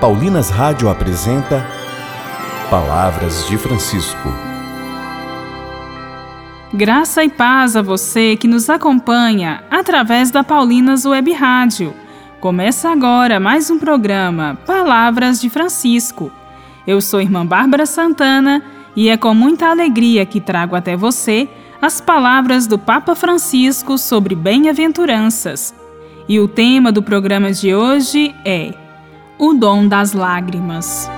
Paulinas Rádio apresenta Palavras de Francisco. Graça e paz a você que nos acompanha através da Paulinas Web Rádio. Começa agora mais um programa Palavras de Francisco. Eu sou irmã Bárbara Santana e é com muita alegria que trago até você as palavras do Papa Francisco sobre bem-aventuranças. E o tema do programa de hoje é o dom das lágrimas.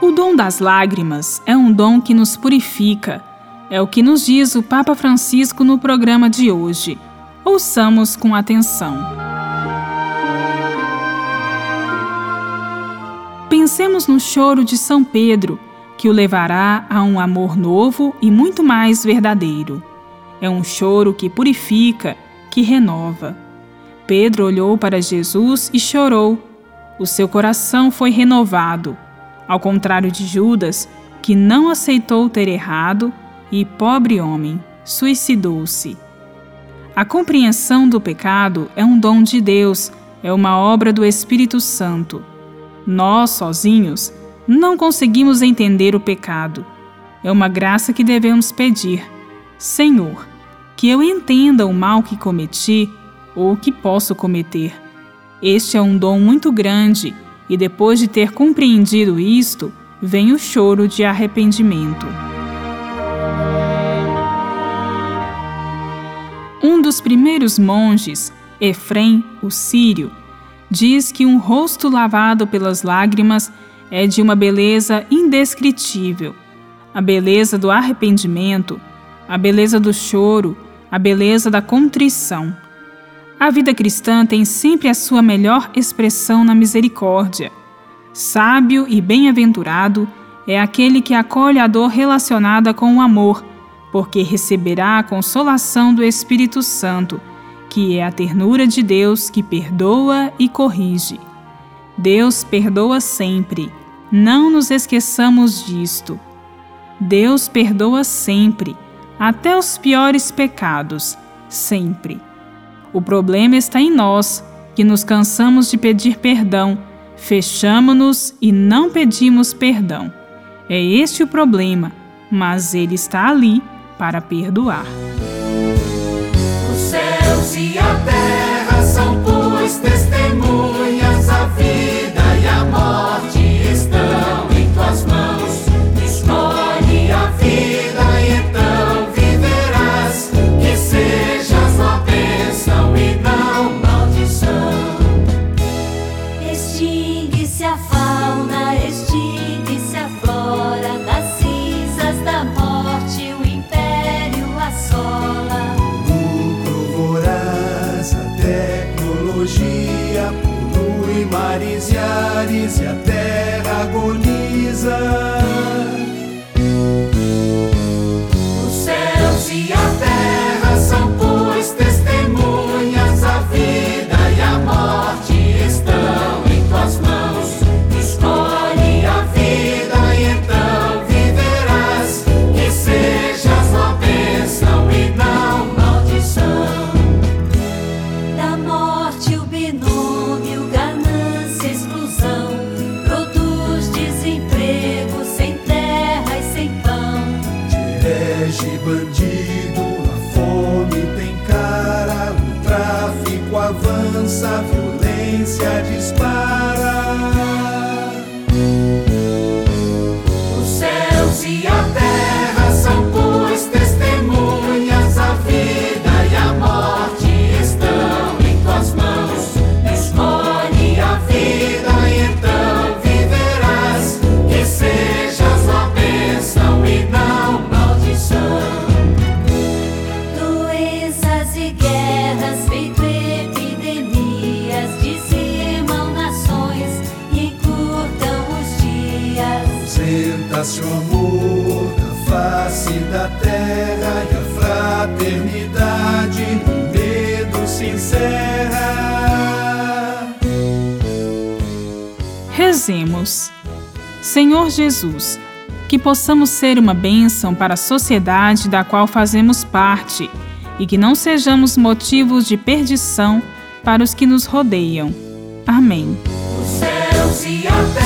O dom das lágrimas é um dom que nos purifica. É o que nos diz o Papa Francisco no programa de hoje. Ouçamos com atenção. Pensemos no choro de São Pedro, que o levará a um amor novo e muito mais verdadeiro. É um choro que purifica, que renova. Pedro olhou para Jesus e chorou. O seu coração foi renovado, ao contrário de Judas, que não aceitou ter errado e, pobre homem, suicidou-se. A compreensão do pecado é um dom de Deus, é uma obra do Espírito Santo. Nós, sozinhos, não conseguimos entender o pecado. É uma graça que devemos pedir. Senhor, que eu entenda o mal que cometi ou que posso cometer. Este é um dom muito grande, e depois de ter compreendido isto, vem o choro de arrependimento. Um dos primeiros monges, Efrem, o sírio, diz que um rosto lavado pelas lágrimas é de uma beleza indescritível. A beleza do arrependimento, a beleza do choro, a beleza da contrição. A vida cristã tem sempre a sua melhor expressão na misericórdia. Sábio e bem-aventurado é aquele que acolhe a dor relacionada com o amor, porque receberá a consolação do Espírito Santo, que é a ternura de Deus que perdoa e corrige. Deus perdoa sempre. Não nos esqueçamos disto. Deus perdoa sempre, até os piores pecados, sempre. O problema está em nós, que nos cansamos de pedir perdão, fechamos-nos e não pedimos perdão. É este o problema, mas Ele está ali para perdoar. Mares e ares avança, a violência dispara. Fraternidade medo se encerra. Rezemos. Senhor Jesus, que possamos ser uma bênção para a sociedade da qual fazemos parte e que não sejamos motivos de perdição para os que nos rodeiam. Amém. Os céus e a terra